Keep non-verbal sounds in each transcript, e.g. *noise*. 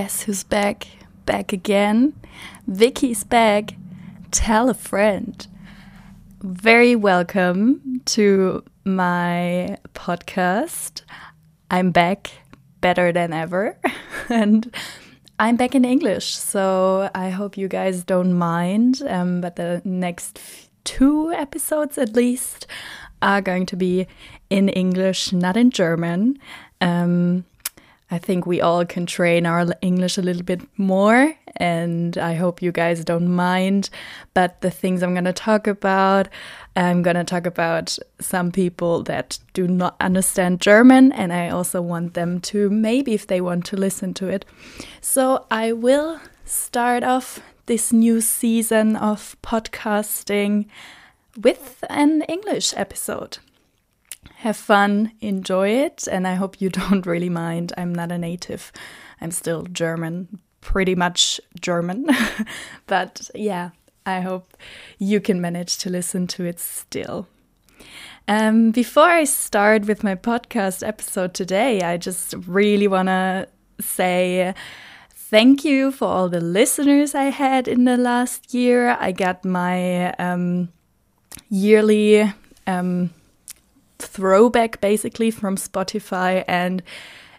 guess who's back? Back again. Vicky's back. Tell a friend. Very welcome to my podcast. I'm back better than ever. *laughs* and I'm back in English, so I hope you guys don't mind. Um, but the next two episodes, at least, are going to be in English, not in German. Um, I think we all can train our English a little bit more, and I hope you guys don't mind. But the things I'm going to talk about, I'm going to talk about some people that do not understand German, and I also want them to maybe if they want to listen to it. So I will start off this new season of podcasting with an English episode have fun, enjoy it, and I hope you *laughs* don't really mind. I'm not a native, I'm still German, pretty much German. *laughs* but yeah, I hope you can manage to listen to it still. Um, before I start with my podcast episode today, I just really want to say thank you for all the listeners I had in the last year. I got my um, yearly um, throwback basically from Spotify and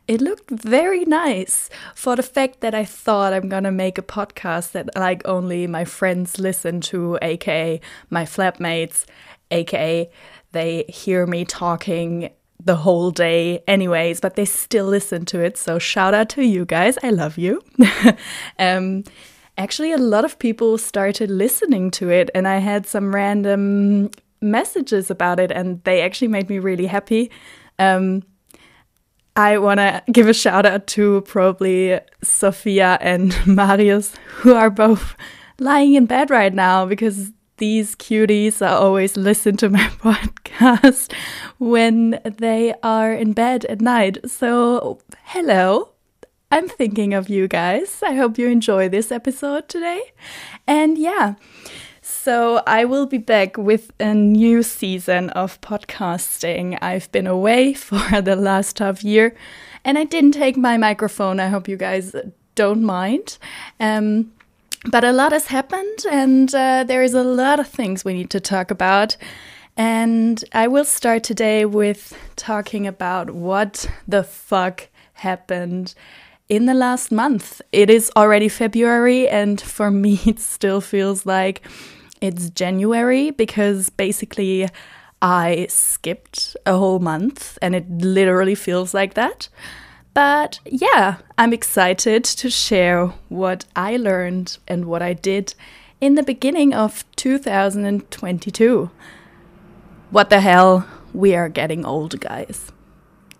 it looked very nice for the fact that I thought I'm gonna make a podcast that like only my friends listen to, aka my flatmates, aka they hear me talking the whole day anyways, but they still listen to it. So shout out to you guys. I love you. *laughs* um, actually, a lot of people started listening to it, and I had some random messages about it, and they actually made me really happy. Um, I want to give a shout out to probably Sophia and *laughs* Marius, who are both lying in bed right now because these cuties are always listen to my *laughs* podcast when they are in bed at night. So, hello. I'm thinking of you guys. I hope you enjoy this episode today. And yeah, so, I will be back with a new season of podcasting. I've been away *laughs* for the last half year and I didn't take my microphone. I hope you guys don't mind. Um, but a lot has happened, and uh, there is a lot of things we need to talk about. And I will start today with talking about what the fuck happened in the last month. It is already February, and for *laughs* me, it still feels like it's January because basically I skipped a whole month and it literally feels like that. But yeah, I'm excited to share what I learned and what I did in the beginning of 2022. What the hell? We are getting old, guys.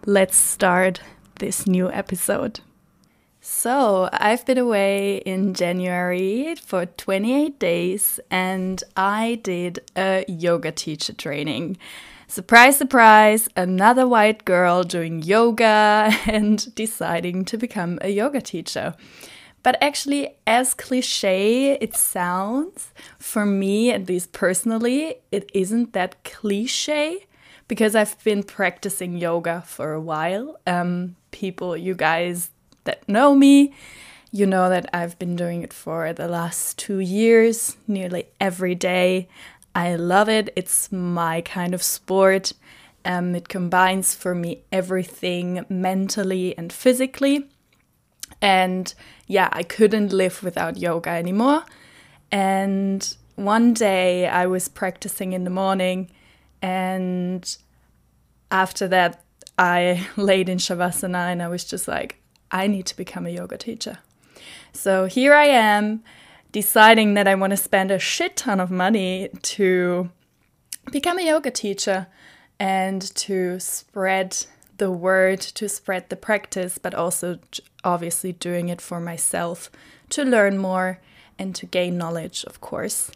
Let's start this new episode. So, I've been away in January for 28 days and I did a yoga teacher training. Surprise, surprise, another white girl doing yoga *laughs* and deciding to become a yoga teacher. But actually, as cliche it sounds, for me, at least personally, it isn't that cliche because I've been practicing yoga for a while. Um, people, you guys that know me, you know that I've been doing it for the last two years, nearly every day. I love it. It's my kind of sport. Um, it combines for me everything mentally and physically. And yeah, I couldn't live without yoga anymore. And one day I was practicing in the morning, and after that, I *laughs* laid in Shavasana and I was just like, I need to become a yoga teacher. So here I am deciding that I want to spend a shit ton of money to become a yoga teacher and to spread the word, to spread the practice, but also obviously doing it for myself to learn more and to gain knowledge, of course.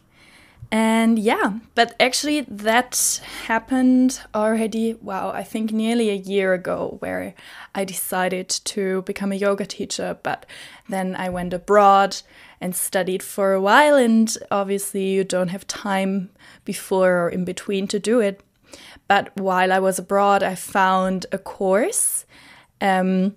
And yeah, but actually, that happened already, wow, I think nearly a year ago, where I decided to become a yoga teacher. But then I went abroad and studied for a while, and obviously, you don't have time before or in between to do it. But while I was abroad, I found a course um,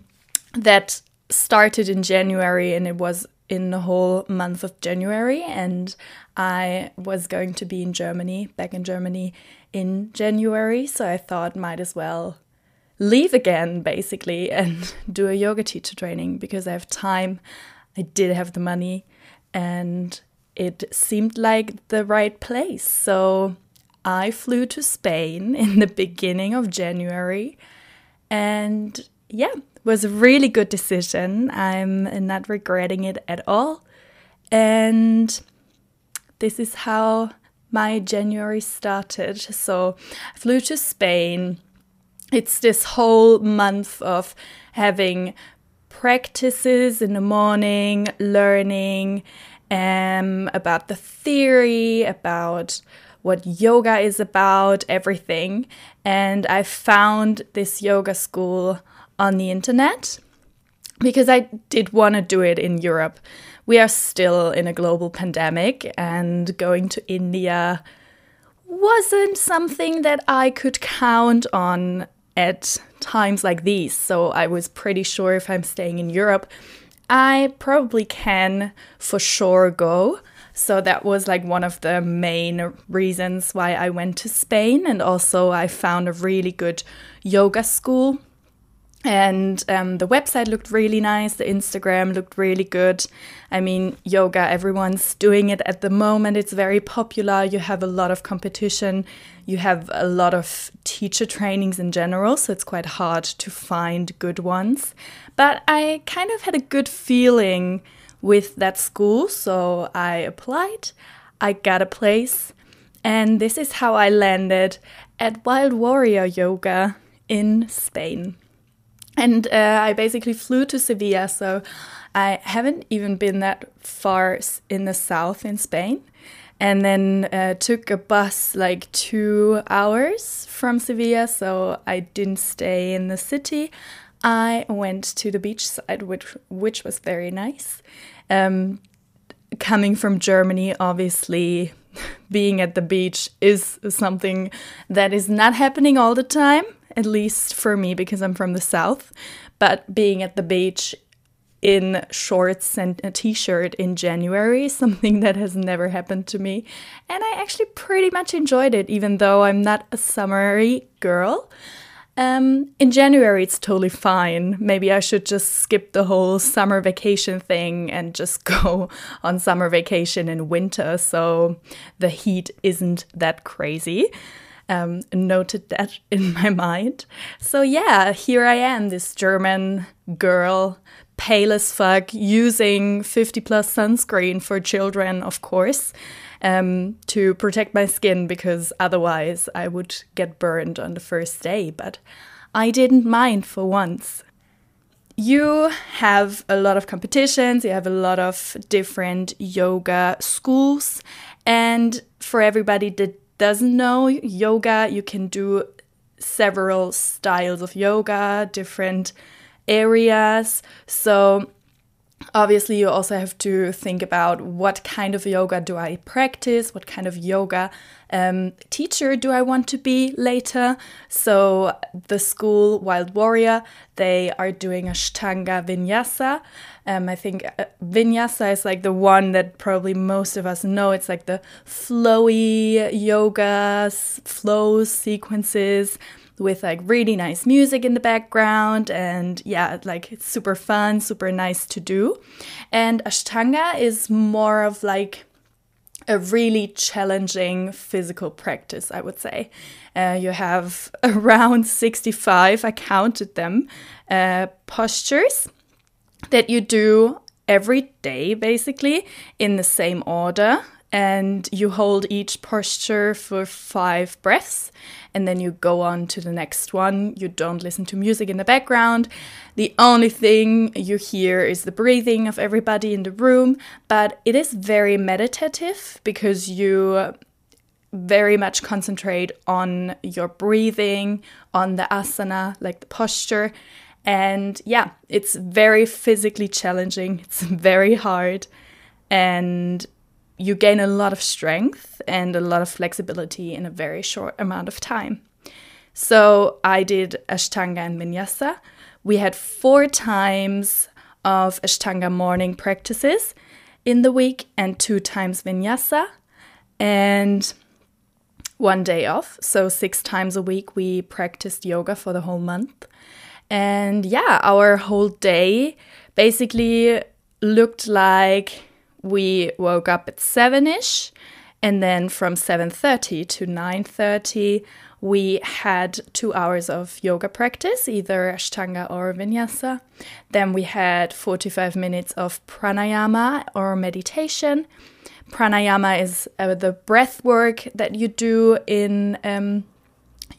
that started in January and it was in the whole month of January. And I was going to be in Germany, back in Germany in January. So I thought might as well leave again, basically, *laughs* and do a yoga teacher training because I have time. I did have the money and it seemed like the right place. So I flew to Spain *laughs* in the beginning of January and yeah, was a really good decision. I'm not regretting it at all. And this is how my January started. So I flew to Spain. It's this whole month of having practices in the morning, learning um, about the theory, about what yoga is about, everything. And I found this yoga school on the internet because I did want to do it in Europe. We are still in a global pandemic, and going to India wasn't something that I could count on at times like these. So I was pretty sure if I'm staying in Europe, I probably can for sure go. So that was like one of the main reasons why I went to Spain. And also, I found a really good yoga school. And um, the website looked really nice. The Instagram looked really good. I mean, yoga, everyone's doing it at the moment. It's very popular. You have a lot of competition. You have a lot of teacher trainings in general. So it's quite hard to find good ones. But I kind of had a good feeling with that school. So I applied, I got a place, and this is how I landed at Wild Warrior Yoga in Spain. And uh, I basically flew to Sevilla, so I haven't even been that far in the south in Spain. And then uh, took a bus like two hours from Sevilla, so I didn't stay in the city. I went to the beach side, which which was very nice. Um, coming from Germany, obviously, *laughs* being at the beach is something that is not happening all the time, at least for me because I'm from the south. But being at the beach in shorts and a t shirt in January, *laughs* something that has never happened to me. And I actually pretty much enjoyed it, even though I'm not a summery girl. Um, in January, it's totally fine. Maybe I should just skip the whole summer vacation thing and just *laughs* go on summer vacation in winter so the heat isn't that crazy. Um, noted that *laughs* in my mind. So, yeah, here I am, this German girl, pale as fuck, using 50 plus sunscreen for children, of course um, to protect my skin because otherwise I would get burned on the first day. But I didn't mind for once. You have a lot of competitions, you have a lot of different yoga schools, and for everybody that doesn't know yoga, you can do several styles of yoga, different areas. So obviously you also have to think about what kind of yoga do i practice what kind of yoga um, teacher do i want to be later so the school wild warrior they are doing ashtanga vinyasa um, i think uh, vinyasa is like the one that probably most of us know. It's like the flowy yoga flows sequences with like really nice music in the background and yeah like it's super fun super nice to do. And ashtanga is more of like a really challenging physical practice i would say. Uh, you have *laughs* around 65 i counted them uh, postures that you do every day basically in the same order and you hold each posture for five breaths and then you go on to the next one. You don't listen to music in the background. The only thing you hear is the breathing of everybody in the room, but it is very meditative because you very much concentrate on your breathing, on the asana, like the posture. And yeah, it's very physically challenging, *laughs* it's very hard. And you gain a lot of strength and a lot of flexibility in a very short amount of time. So I did Ashtanga and Vinyasa. We had four times of Ashtanga morning practices in the week and two times vinyasa and one day off. So, six times a week, we practiced yoga for the whole month. And yeah, our whole day basically looked like we woke up at 7ish and then from 7:30 to 9:30 we had 2 hours of yoga practice either ashtanga or vinyasa. Then we had 45 minutes of pranayama or meditation. Pranayama is uh, the breath work that you do in um,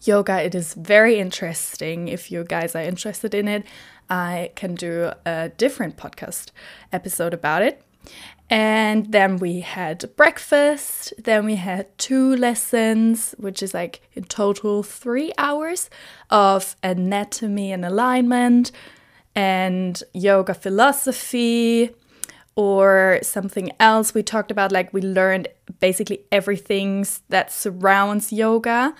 yoga it is very interesting. If you guys are interested in it i can do a different podcast episode about it. And then we had breakfast, then we had two lessons, which is like in total three hours of anatomy and alignment and yoga philosophy or something else we talked about. Like we learned basically everything that surrounds yoga,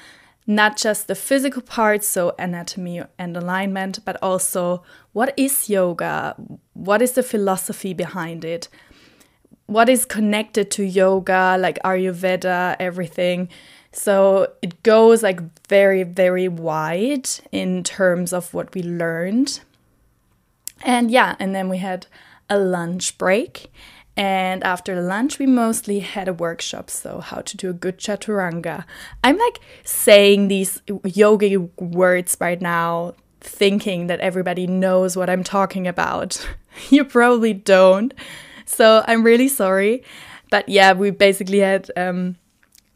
not just the physical parts, so anatomy and alignment, but also what is yoga? What is the philosophy behind it? what is connected to yoga, like Ayurveda, everything. So it goes like very, very wide in terms of what we learned. And yeah, and then we had a lunch break. And after lunch, we mostly had a workshop. So, how to do a good chaturanga. I'm like saying these yogi words right now, thinking that everybody knows what I'm talking about. *laughs* you probably don't. So I'm really sorry. But yeah, we basically had um,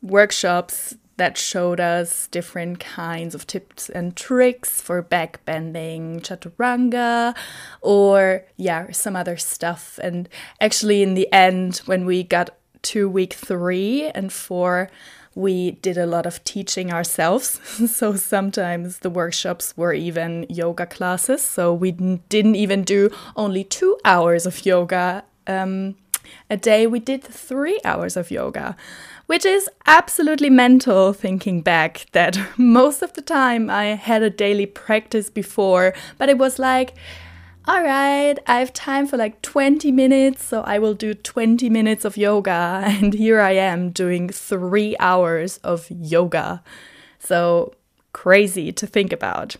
workshops that showed us different kinds of tips and tricks for back bending chaturanga or yeah some other stuff. And actually in the end when we got to week 3 and 4 we did a lot of teaching ourselves. *laughs* So sometimes the workshops were even yoga classes. So we didn't even do only 2 hours of yoga um, a day we did three hours of yoga, which is absolutely mental thinking back that *laughs* most of the time I had a daily practice before, but it was like, all right, I have time for like 20 minutes, so I will do 20 minutes of yoga. *laughs* And here I am doing three hours of yoga. So crazy to think about.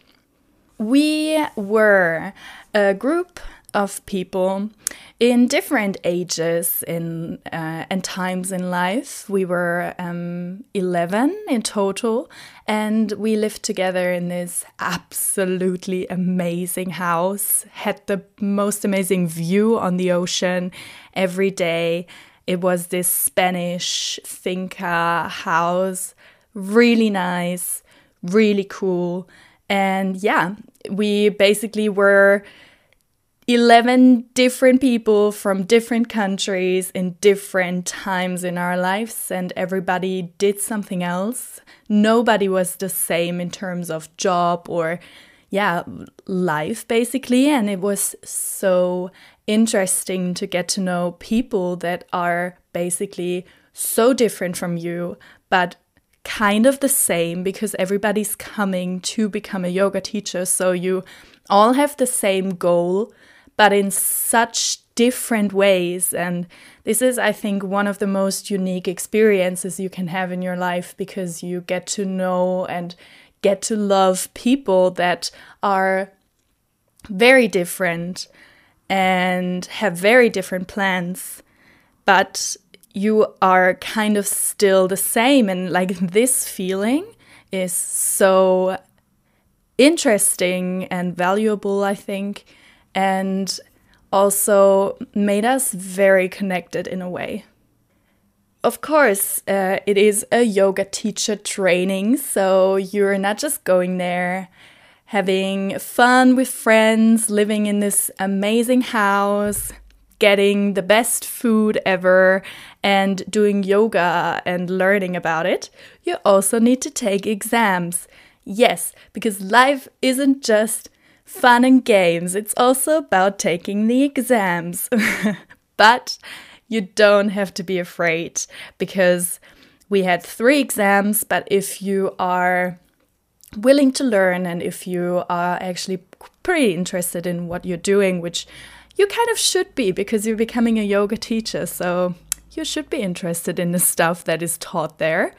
We were a group of people in different ages in uh, and times in life. We were um, 11 in total, and we lived together in this absolutely amazing house. Had the most amazing view on the ocean every day. It was this Spanish finca house, really nice, really cool. And yeah, we basically were 11 different people from different countries in different times in our lives, and everybody did something else. Nobody was the same in terms of job or, yeah, life basically. And it was so interesting to get to know people that are basically so different from you, but kind of the same because everybody's coming to become a yoga teacher. So you all have the same goal but in such different ways. And this is, I think, one of the most unique experiences you can have in your life because you get to know and get to love people that are very different and have very different plans, but you are kind of still the same. And like this feeling is so interesting and valuable, I think and also made us very connected in a way. Of course, uh, it is a yoga teacher training, so you're not just going there having fun with friends, living in this amazing house, getting the best food ever, and doing yoga and learning about it. You also need to take exams. Yes, because life isn't just fun and games. It's also about taking the exams. *laughs* but you don't have to be afraid because we had three exams. But if you are willing to learn and if you are actually pretty interested in what you're doing, which you kind of should be because you're becoming a yoga teacher. So you should be interested in the stuff that is taught there.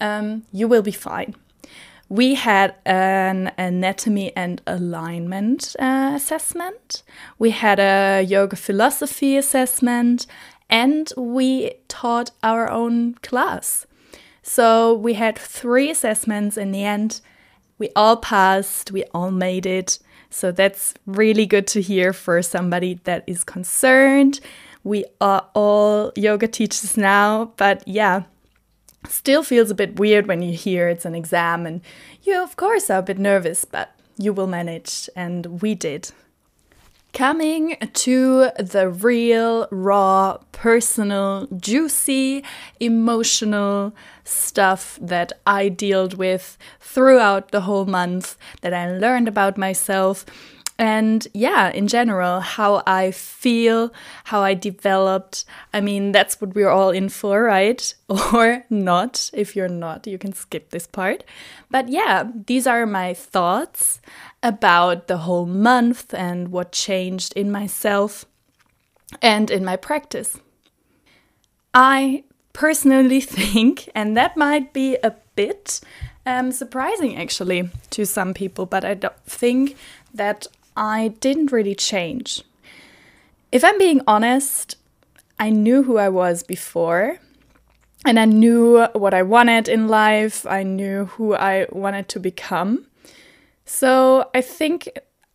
Um, you will be fine. We had an anatomy and alignment uh, assessment. We had a yoga philosophy assessment, and we taught our own class. So we had three assessments in the end. We all passed, we all made it. So that's really good to hear for somebody that is concerned. We are all yoga teachers now, but yeah, still feels a bit weird when you hear it's an exam and you, of course, are a bit nervous, but you will manage, and we did. Coming to the real, raw, personal, juicy, emotional stuff that I dealt with throughout the whole month, that I learned about myself, and yeah, in general, how I feel, how I developed. I mean, that's what we're all in for, right? *laughs* Or not. If you're not, you can skip this part. But yeah, these are my thoughts about the whole month and what changed in myself and in my practice. I personally *laughs* think, and that might be a bit um, surprising actually to some people, but I don't think that I didn't really change. If I'm being honest, I knew who I was before, and I knew what I wanted in life, I knew who I wanted to become. So I think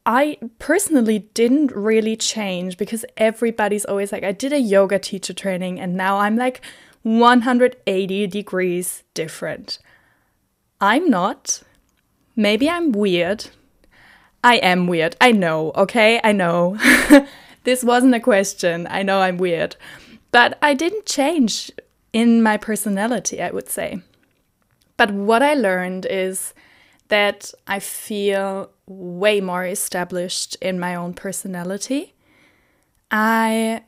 I personally didn't really change because everybody's always like, I did a yoga teacher training and now I'm like 180 degrees different. I'm not. Maybe I'm weird. I am weird. I know, okay? I know. *laughs* this wasn't a question. I know I'm weird. But I didn't change in my personality, I would say. But what I learned is that I feel way more established in my own personality. I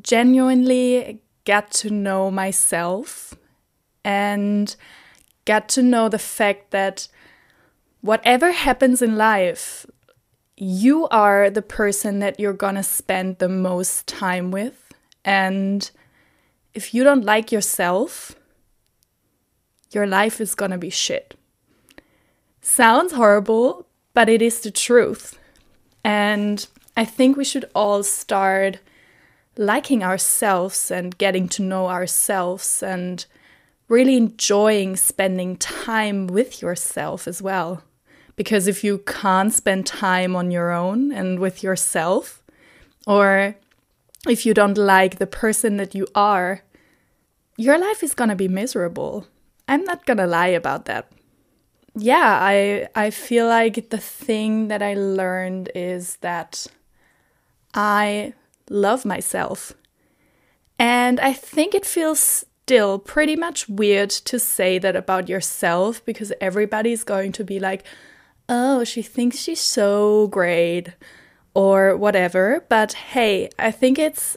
genuinely get to know myself and get to know the fact that whatever happens in life, you are the person that you're gonna spend the most time with. And if you don't like yourself, your life is gonna be shit. Sounds horrible, but it is the truth. And I think we should all start liking ourselves and getting to know ourselves and really enjoying spending time with yourself as well. Because if you can't spend time on your own and with yourself, or if you don't like the person that you are, your life is gonna be miserable. I'm not gonna lie about that yeah, I I feel like the thing that I learned is that I love myself. And I think it feels still pretty much weird to say that about yourself because everybody's going to be like, "Oh, she thinks she's so great." or whatever, but hey, I think it's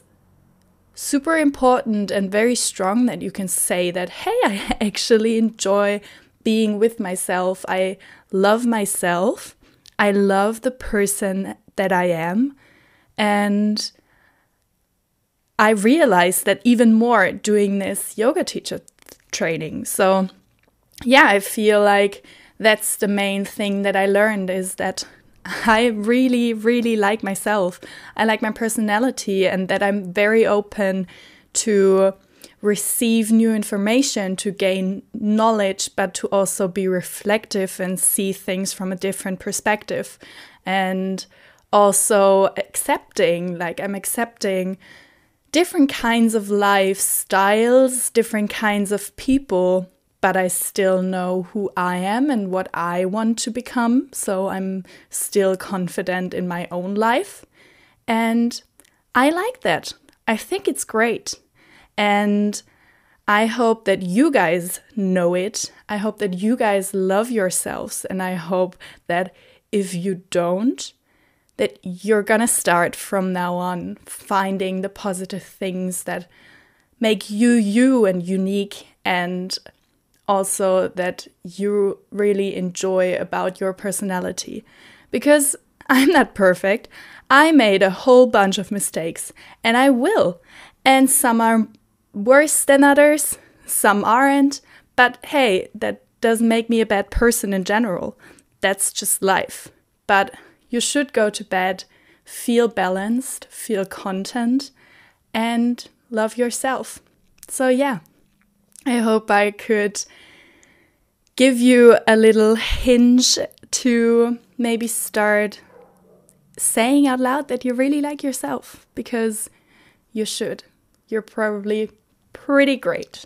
super important and very strong that you can say that, hey, I *laughs* actually enjoy being with myself. I love myself. I love the person that I am. And I realized that even more doing this yoga teacher training. So, yeah, I feel like that's the main thing that I learned is that I really, really like myself. I like my personality and that I'm very open to receive new information, to gain knowledge, but to also be reflective and see things from a different perspective. And also accepting, like, I'm accepting different kinds of lifestyles, different kinds of people, but I still know who I am and what I want to become. So I'm still confident in my own life. And I like that. I think it's great. And I hope that you guys know it. I hope that you guys love yourselves. And I hope that if you don't, that you're gonna start from now on finding the positive things that make you you and unique and also that you really enjoy about your personality because I'm not perfect. I made a whole bunch of mistakes, and I will. And some are worse than others, some aren't. But hey, that doesn't make me a bad person in general. That's just life. But you should go to bed, feel balanced, feel content, and love yourself. So, yeah, I hope I could give you a little hinge to maybe start saying out loud that you really like yourself because you should. You're probably pretty great.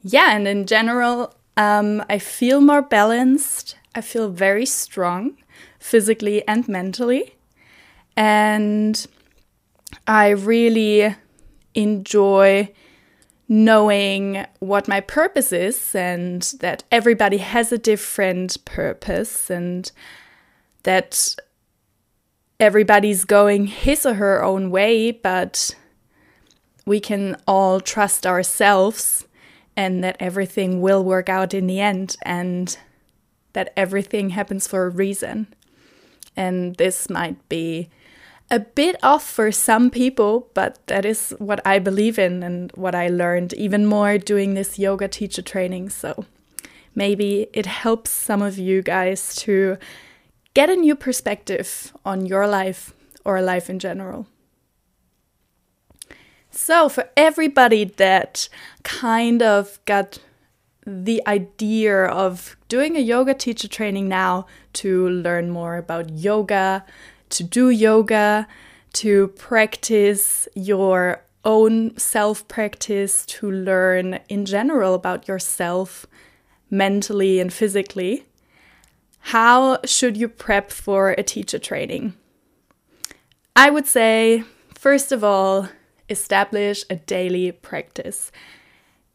Yeah, and in general, um, I feel more balanced. I feel very strong physically and mentally. And I really enjoy knowing what my purpose is and that everybody has a different purpose and that everybody's going his or her own way, but we can all trust ourselves and that everything will work out in the end and that everything happens for a reason. And this might be a bit off for some people, but that is what I believe in and what I learned even more doing this yoga teacher training. So maybe it helps some of you guys to get a new perspective on your life or life in general. So, for everybody that kind of got the idea of doing a yoga teacher training now to learn more about yoga, to do yoga, to practice your own self practice, to learn in general about yourself mentally and physically. How should you prep for a teacher training? I would say, first of all, establish a daily practice.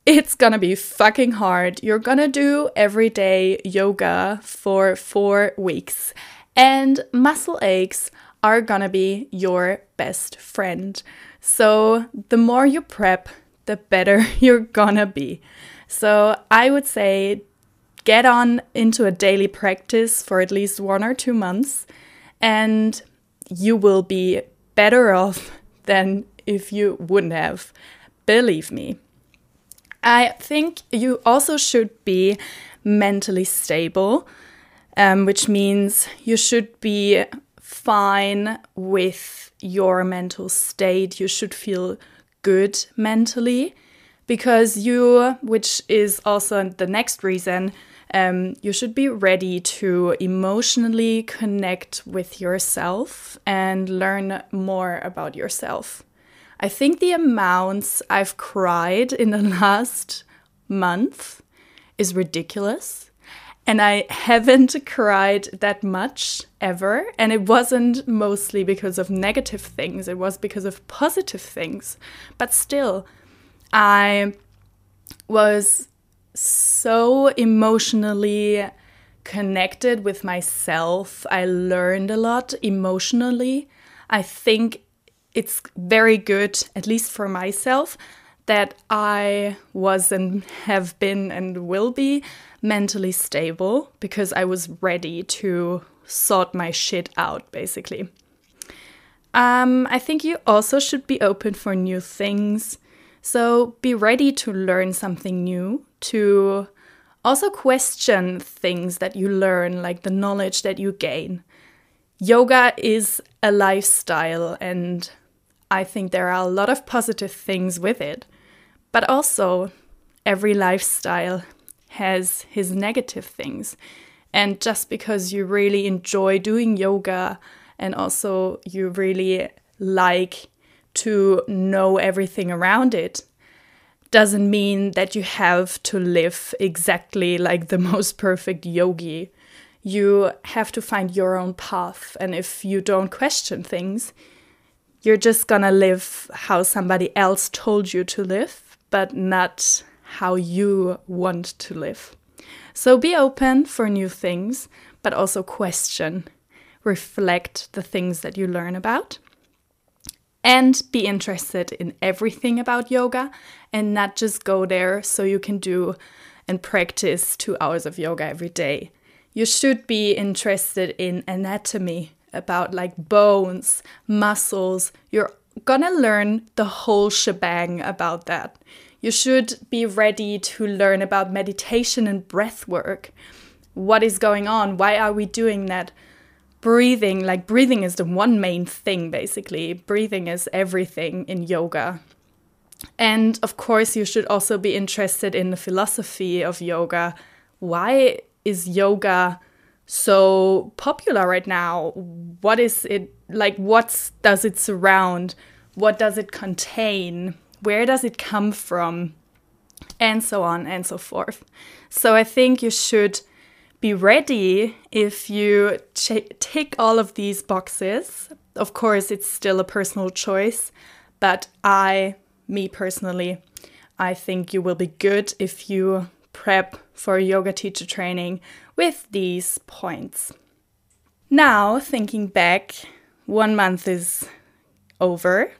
It's gonna be fucking hard. You're gonna do everyday yoga for four weeks, and muscle aches are gonna be your best friend. So, the more you prep, the better *laughs* you're gonna be. So, I would say get on into a daily practice for at least one or two months, and you will be better *laughs* off than if you wouldn't have. Believe me. I think you also should be mentally stable, um, which means you should be fine with your mental state. You should feel good mentally because you, which is also the next reason, um, you should be ready to emotionally connect with yourself and learn more about yourself. I think the amounts I've cried in the *laughs* last month is ridiculous. And I haven't cried that much ever. And it wasn't mostly because of negative things, it was because of positive things. But still, I was so emotionally connected with myself. I learned a lot emotionally. I think it's very good, at least for myself, that I was and have been and will be mentally stable because I was ready to sort my shit out, basically. Um, I think you also should be open for new things. So be ready to learn something new, to also question things that you learn, like the knowledge that you gain. Yoga is a lifestyle, and I think there are a lot of positive things with it. But also, every lifestyle has his negative things. And just because you really enjoy doing yoga and also you really like to know everything around it, doesn't mean that you have to live exactly like the *laughs* most perfect yogi. You have to find your own path. And if you don't question things, you're just gonna live how somebody else told you to live, but not how you want to live. So be open for new things, but also question, reflect the things that you learn about, and be interested in everything about yoga and not just go there so you can do and practice two hours of yoga every day. You should be interested in anatomy about like bones, muscles. You're gonna learn the whole shebang about that. You should be ready to learn about meditation and breath work. What is going on? Why are we doing that? Breathing, like breathing is the one main thing basically. Breathing is everything in yoga. And of course, you should also be interested in the philosophy of yoga. Why is yoga so popular right now? What is it like? What does it surround? What does it contain? Where does it come from? And so on and so forth. So I think you should be ready if you tick all of these boxes. Of course, it's still a personal choice, but I, me personally, I think you will be good if you prep for yoga teacher training with these points. Now, thinking back, one month is over.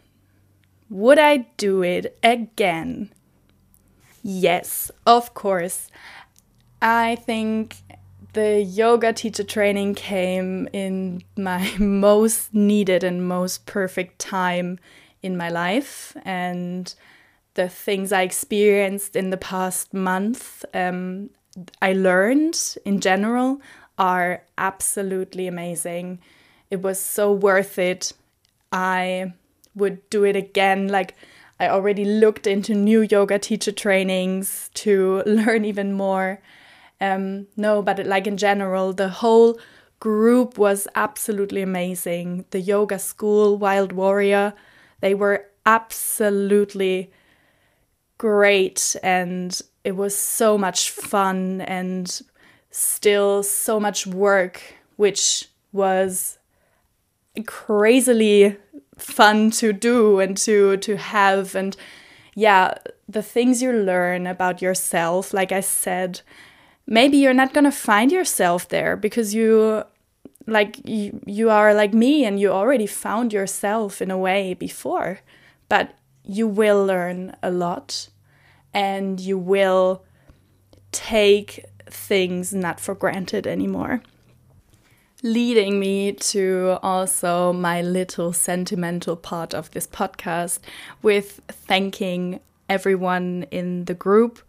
Would I do it again? Yes, of course. I think the yoga teacher training came in my *laughs* most needed and most perfect time in my life. And the things I experienced in the past month, um, I learned in general are absolutely amazing. It was so worth it. I would do it again. Like, I already looked into new yoga teacher trainings to *laughs* learn even more. Um, no, but like in general, the whole group was absolutely amazing. The yoga school, Wild Warrior, they were absolutely great and it was so much fun and still so much work, which was crazily fun to do and to to have and yeah the things you learn about yourself like i said maybe you're not going to find yourself there because you like you, you are like me and you already found yourself in a way before but you will learn a lot and you will take things not for granted anymore. Leading me to also my little sentimental part of this podcast with thanking everyone in the group.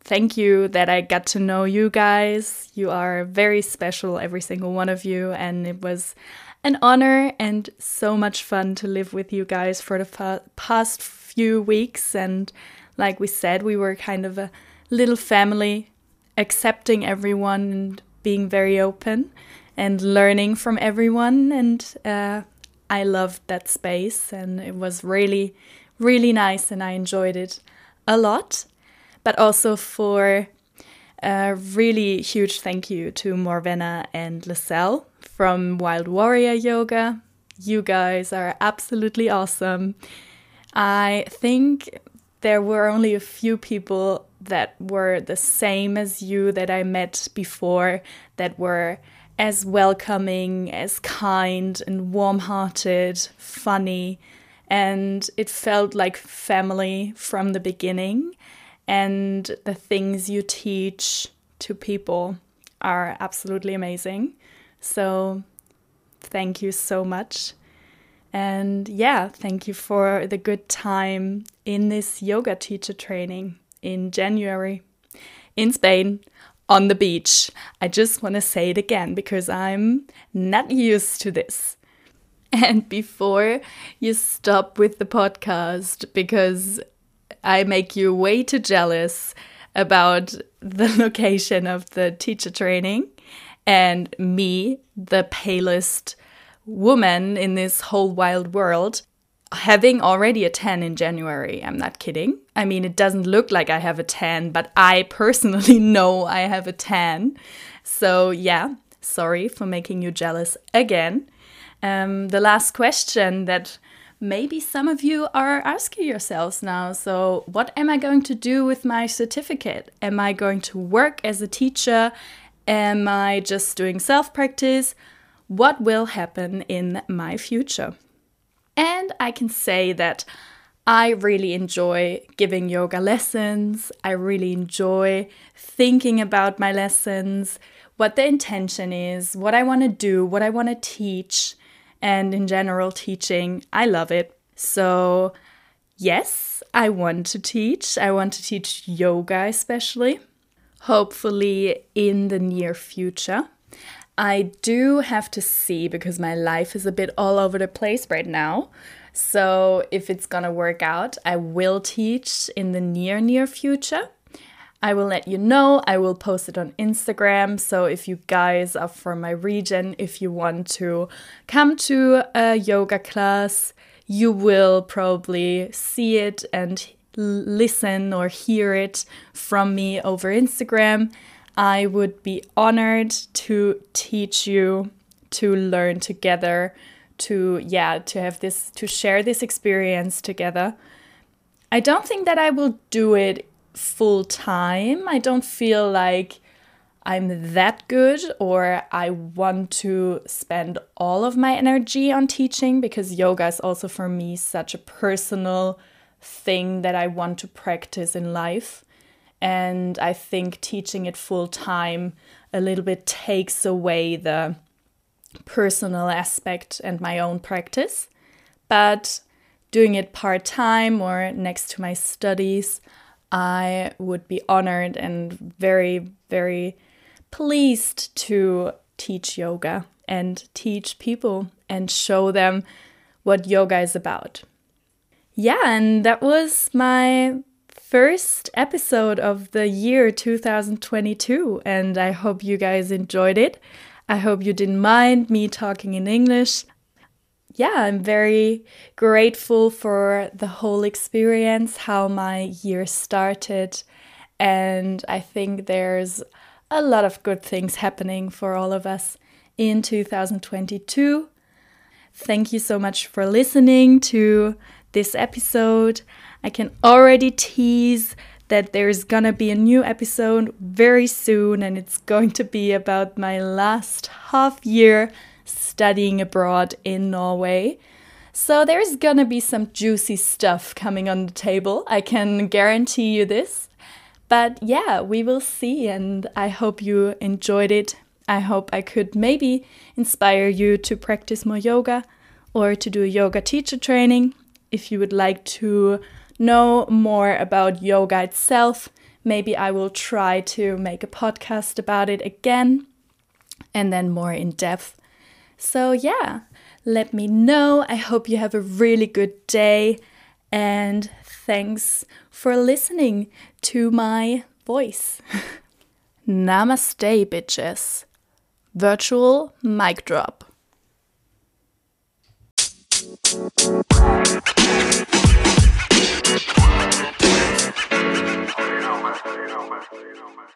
Thank you that I got to know you guys. You are very special, every single one of you, and it was an honor and so much fun to live with you guys for the past few weeks. And like we said, we were kind of a little family, accepting everyone and being very open and learning from everyone. And uh, I loved that space, and it was really, really nice, and I enjoyed it a lot. But also for a really huge thank you to Morvenna and Lacelle from Wild Warrior Yoga. You guys are absolutely awesome. I think there were only a few people that were the same as you that I met before, that were as welcoming, as kind and warm hearted, funny. And it felt like family from the beginning. And the things you teach to people are absolutely amazing. So, thank you so much. And yeah, thank you for the good time in this yoga teacher training in January in Spain on the beach. I just want to say it again because I'm not used to this. *laughs* And before you stop with the podcast, because I make you way too jealous about the *laughs* location of the teacher training, and me, the palest woman in this whole wild world, having already a 10 in January. I'm not kidding. I mean, it doesn't look like I have a 10, but I personally *laughs* know I have a 10. So, yeah, sorry for making you jealous again. Um, the last question that maybe some of you are asking yourselves now so, what am I going to do with my certificate? Am I going to work as a teacher? Am I just doing self practice? What will happen in my future? And I can say that I really enjoy giving yoga lessons. I really enjoy thinking about my lessons, what the intention is, what I want to do, what I want to teach, and in general, teaching. I love it. So, yes, I want to teach. I want to teach yoga, especially, hopefully in the near future. I do have to see because my life is a bit all over the place right now. So, if it's gonna work out, I will teach in the near, near future. I will let you know. I will post it on Instagram. So if you guys are from my region, if you want to come to a yoga class, you will probably see it and listen or hear it from me over Instagram. I would be honored to teach you to learn together to yeah to have this to share this experience together i don't think that i will do it full time. I don't feel like I'm that good or I want to spend all of my energy on teaching because yoga is also for me such a personal thing that I want to practice in life. And I think teaching it full time a little bit takes away the personal aspect and my own practice. But doing it part time or next to my studies, I would be honored and very, very pleased to teach yoga and teach people and show them what yoga is about. Yeah, and that was my first episode of the year 2022, and I hope you guys enjoyed it. I hope you didn't mind me talking in English yeah, I'm very grateful for the whole experience, how my year started. And I think there's a lot of good things happening for all of us in 2022. Thank you so much for listening to this episode. I can already tease that there's gonna be a new episode very soon, and it's going to be about my last half year studying abroad in Norway. So there's gonna be some juicy stuff coming on the table. I can guarantee you this. But yeah, we will see, and I hope you enjoyed it. I hope I could maybe inspire you to practice more yoga or to do a yoga teacher training. If you would like to know more about yoga itself. Maybe I will try to make a podcast about it again and then more in depth. So, yeah, let me know. I hope you have a really good day and thanks for listening to my voice. *laughs* Namaste, bitches. Virtual mic drop. Thank you.